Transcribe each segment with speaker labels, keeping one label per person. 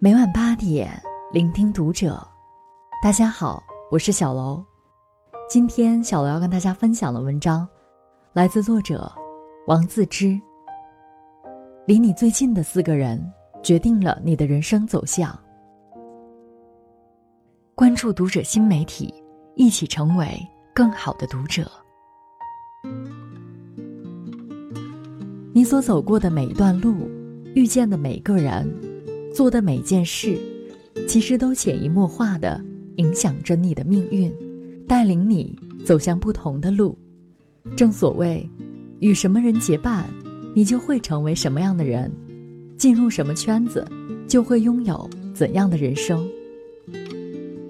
Speaker 1: 每晚八点，聆听读者。大家好，我是小楼。今天小楼要跟大家分享的文章，来自作者王自知。离你最近的四个人，决定了你的人生走向。关注读者新媒体，一起成为更好的读者。你所走过的每一段路，遇见的每个人。做的每件事，其实都潜移默化的影响着你的命运，带领你走向不同的路。正所谓，与什么人结伴，你就会成为什么样的人；进入什么圈子，就会拥有怎样的人生。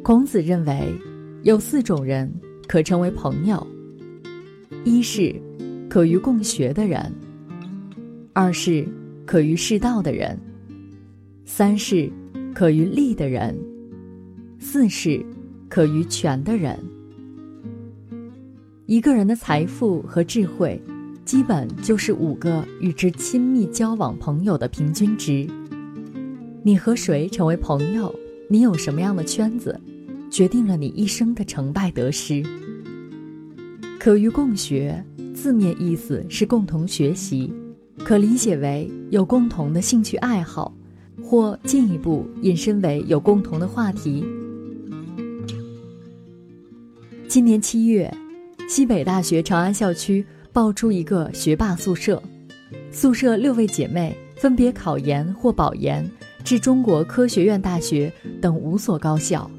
Speaker 1: 孔子认为，有四种人可成为朋友：一是可与共学的人；二是可与适道的人。三是可于利的人，四是可于权的人。一个人的财富和智慧，基本就是五个与之亲密交往朋友的平均值。你和谁成为朋友，你有什么样的圈子，决定了你一生的成败得失。可与共学，字面意思是共同学习，可理解为有共同的兴趣爱好。或进一步引申为有共同的话题。今年七月，西北大学长安校区爆出一个学霸宿舍，宿舍六位姐妹分别考研或保研至中国科学院大学等五所高校，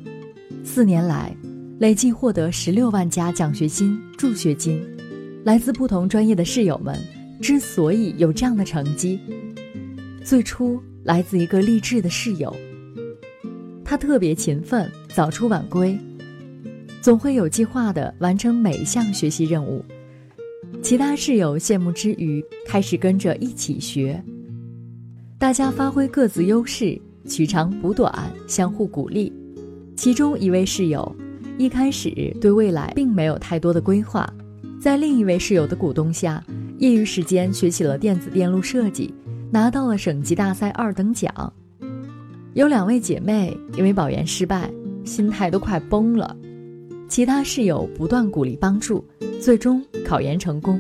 Speaker 1: 四年来累计获得十六万加奖学金、助学金。来自不同专业的室友们之所以有这样的成绩，最初。来自一个励志的室友，他特别勤奋，早出晚归，总会有计划地完成每一项学习任务。其他室友羡慕之余，开始跟着一起学。大家发挥各自优势，取长补短，相互鼓励。其中一位室友一开始对未来并没有太多的规划，在另一位室友的鼓动下，业余时间学起了电子电路设计。拿到了省级大赛二等奖，有两位姐妹因为保研失败，心态都快崩了。其他室友不断鼓励帮助，最终考研成功。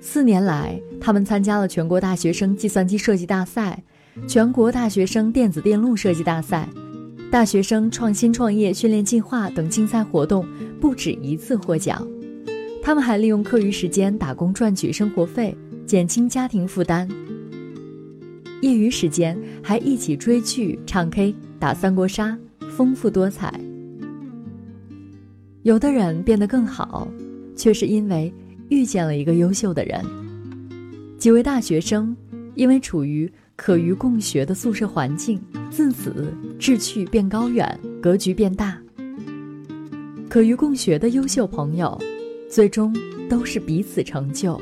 Speaker 1: 四年来，他们参加了全国大学生计算机设计大赛、全国大学生电子电路设计大赛、大学生创新创业训练计划等竞赛活动，不止一次获奖。他们还利用课余时间打工赚取生活费。减轻家庭负担。业余时间还一起追剧、唱 K、打三国杀，丰富多彩。有的人变得更好，却是因为遇见了一个优秀的人。几位大学生因为处于可与共学的宿舍环境，自此志趣变高远，格局变大。可与共学的优秀朋友，最终都是彼此成就。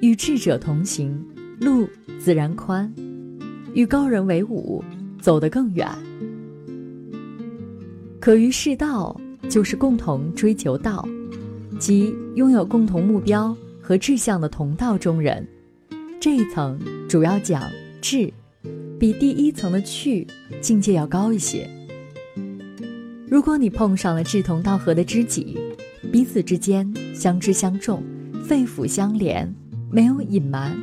Speaker 1: 与智者同行，路自然宽；与高人为伍，走得更远。可于世道，就是共同追求道，即拥有共同目标和志向的同道中人。这一层主要讲智，比第一层的趣境界要高一些。如果你碰上了志同道合的知己，彼此之间相知相重，肺腑相连。没有隐瞒，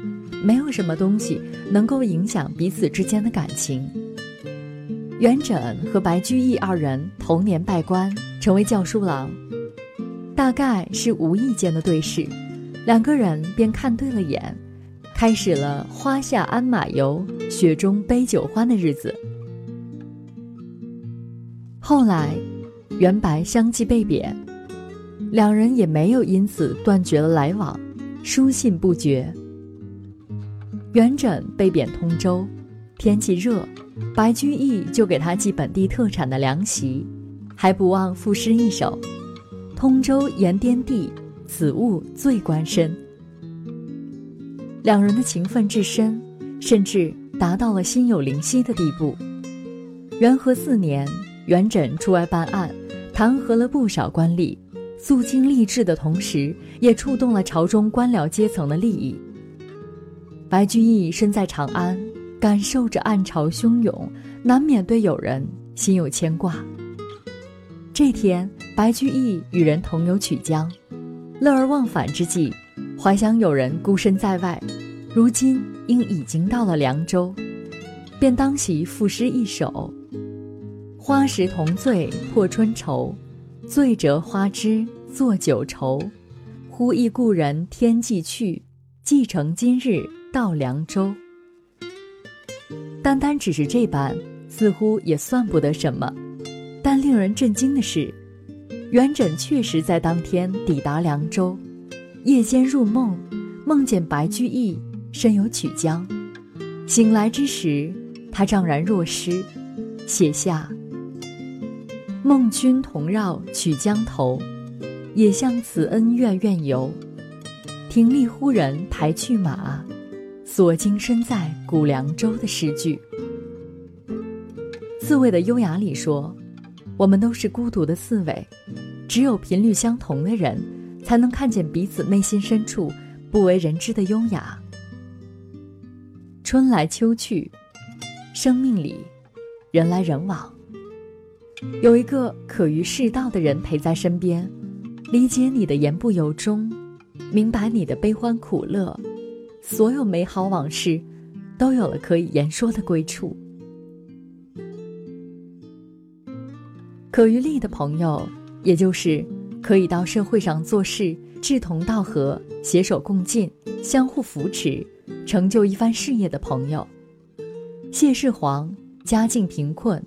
Speaker 1: 没有什么东西能够影响彼此之间的感情。元稹和白居易二人同年拜官，成为教书郎，大概是无意间的对视，两个人便看对了眼，开始了花下鞍马游，雪中杯酒欢的日子。后来，元白相继被贬，两人也没有因此断绝了来往。书信不绝。元稹被贬通州，天气热，白居易就给他寄本地特产的凉席，还不忘赋诗一首：“通州盐颠地，此物最关身。”两人的情分至深，甚至达到了心有灵犀的地步。元和四年，元稹出外办案，弹劾了不少官吏。肃清吏治的同时，也触动了朝中官僚阶层的利益。白居易身在长安，感受着暗潮汹涌，难免对友人心有牵挂。这天，白居易与人同游曲江，乐而忘返之际，怀想友人孤身在外，如今应已经到了凉州，便当席赋诗一首：“花时同醉破春愁，醉折花枝作酒愁。忽忆故人天际去，寄承今日到凉州。”单单只是这般，似乎也算不得什么。但令人震惊的是，元稹确实在当天抵达凉州，夜间入梦，梦见白居易身游曲江。醒来之时，他怅然若失，写下：“梦君同绕曲江头，也向慈恩院院游。亭立忽人排去马。”所经身在古凉州的诗句，刺猬的优雅里说：“我们都是孤独的刺猬，只有频率相同的人，才能看见彼此内心深处不为人知的优雅。”春来秋去，生命里人来人往，有一个可于世道的人陪在身边，理解你的言不由衷，明白你的悲欢苦乐。所有美好往事，都有了可以言说的归处。可于利的朋友，也就是可以到社会上做事，志同道合，携手共进，相互扶持，成就一番事业的朋友。谢世煌家境贫困，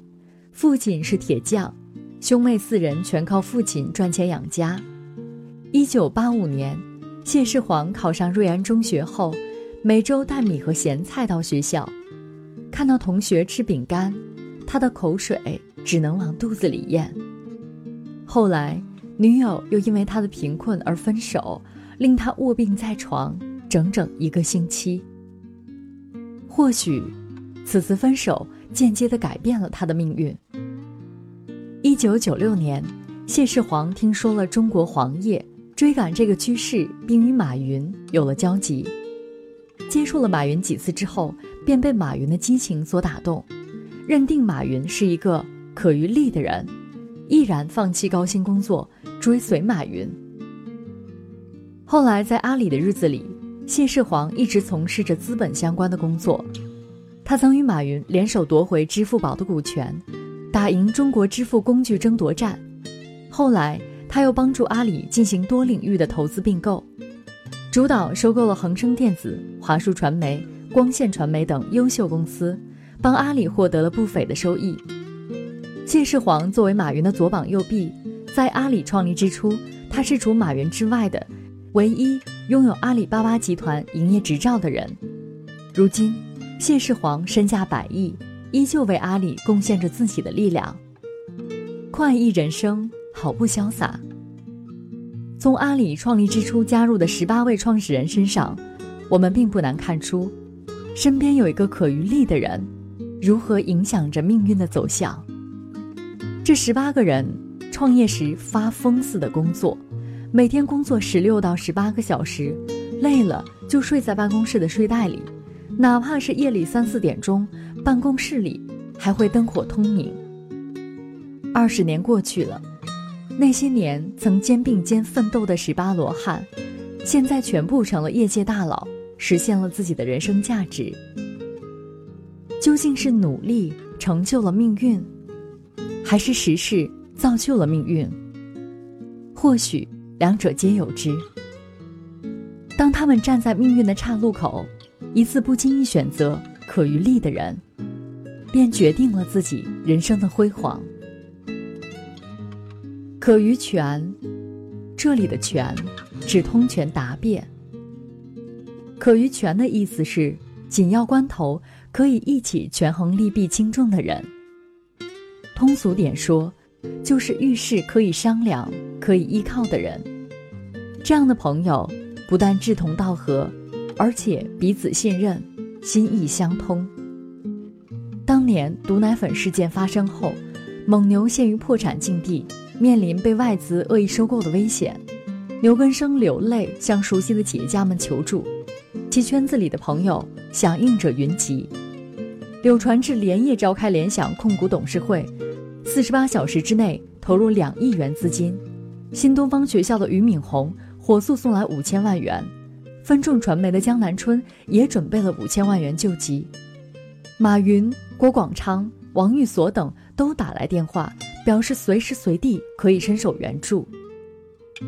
Speaker 1: 父亲是铁匠，兄妹四人全靠父亲赚钱养家。一九八五年，谢世煌考上瑞安中学后。每周带米和咸菜到学校，看到同学吃饼干，他的口水只能往肚子里咽。后来，女友又因为他的贫困而分手，令他卧病在床整整一个星期。或许，此次分手间接的改变了他的命运。一九九六年，谢世煌听说了中国黄页，追赶这个趋势，并与马云有了交集。接触了马云几次之后，便被马云的激情所打动，认定马云是一个可于利的人，毅然放弃高薪工作，追随马云。后来在阿里的日子里，谢世煌一直从事着资本相关的工作，他曾与马云联手夺回支付宝的股权，打赢中国支付工具争夺战。后来他又帮助阿里进行多领域的投资并购。主导收购了恒生电子、华数传媒、光线传媒等优秀公司，帮阿里获得了不菲的收益。谢世煌作为马云的左膀右臂，在阿里创立之初，他是除马云之外的唯一拥有阿里巴巴集团营业执照的人。如今，谢世煌身价百亿，依旧为阿里贡献着自己的力量。快意人生，好不潇洒。从阿里创立之初加入的十八位创始人身上，我们并不难看出，身边有一个可于利的人，如何影响着命运的走向。这十八个人创业时发疯似的工作，每天工作十六到十八个小时，累了就睡在办公室的睡袋里，哪怕是夜里三四点钟，办公室里还会灯火通明。二十年过去了。那些年曾肩并肩奋斗的十八罗汉，现在全部成了业界大佬，实现了自己的人生价值。究竟是努力成就了命运，还是时势造就了命运？或许两者皆有之。当他们站在命运的岔路口，一次不经意选择可于利的人，便决定了自己人生的辉煌。可于权，这里的权指通权达变。可于权的意思是紧要关头可以一起权衡利弊轻重的人。通俗点说，就是遇事可以商量、可以依靠的人。这样的朋友不但志同道合，而且彼此信任、心意相通。当年毒奶粉事件发生后，蒙牛陷于破产境地。面临被外资恶意收购的危险，牛根生流泪向熟悉的企业家们求助，其圈子里的朋友响应者云集。柳传志连夜召开联想控股董事会，四十八小时之内投入两亿元资金。新东方学校的俞敏洪火速送来五千万元，分众传媒的江南春也准备了五千万元救急。马云、郭广昌、王玉锁等都打来电话，表示随时随地可以伸手援助。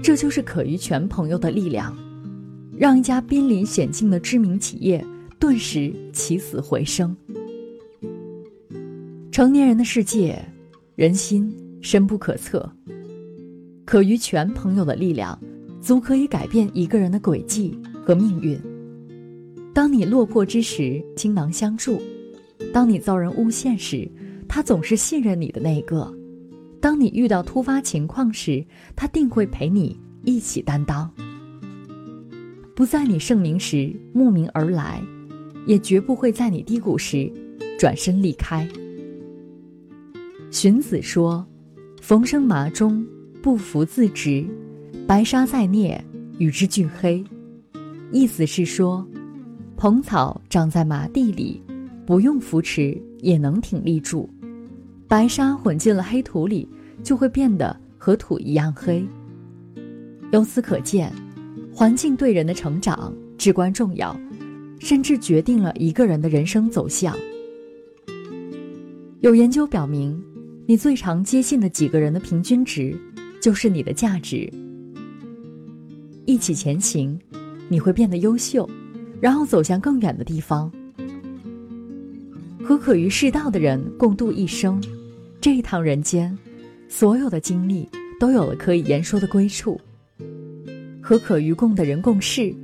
Speaker 1: 这就是可于全朋友的力量，让一家濒临险境的知名企业顿时起死回生。成年人的世界，人心深不可测。可于全朋友的力量，足可以改变一个人的轨迹和命运。当你落魄之时，倾囊相助；当你遭人诬陷时，他总是信任你的那个；当你遇到突发情况时，他定会陪你一起担当。不在你盛名时慕名而来，也绝不会在你低谷时转身离开。荀子说：“逢生麻中，不服自直；白沙在涅，与之俱黑。”意思是说，蓬草长在麻地里，不用扶持也能挺立住；白沙混进了黑土里，就会变得和土一样黑。由此可见，环境对人的成长至关重要，甚至决定了一个人的人生走向。有研究表明。你最常接近的几个人的平均值，就是你的价值。一起前行，你会变得优秀，然后走向更远的地方。和可于世道的人共度一生，这一趟人间，所有的经历都有了可以言说的归处。和可于共的人共事，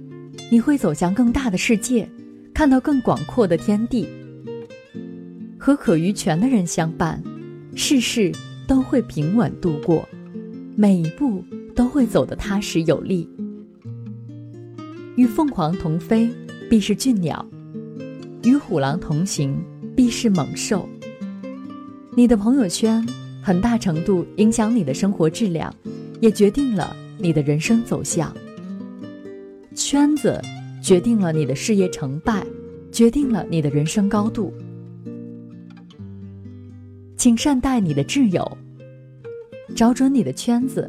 Speaker 1: 你会走向更大的世界，看到更广阔的天地。和可于全的人相伴。事事都会平稳度过，每一步都会走得踏实有力。与凤凰同飞，必是俊鸟；与虎狼同行，必是猛兽。你的朋友圈很大程度影响你的生活质量，也决定了你的人生走向。圈子决定了你的事业成败，决定了你的人生高度。请善待你的挚友，找准你的圈子，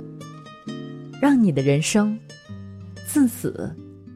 Speaker 1: 让你的人生自此